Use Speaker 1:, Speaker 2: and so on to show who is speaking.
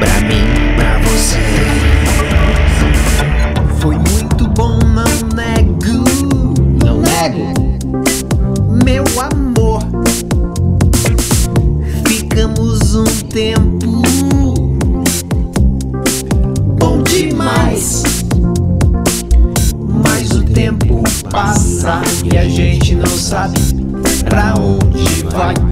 Speaker 1: pra mim, pra você.
Speaker 2: Foi muito bom, não nego.
Speaker 1: Não nego.
Speaker 2: Meu amor, ficamos um tempo bom demais. Mas o tempo passa e a gente não sabe pra onde vai.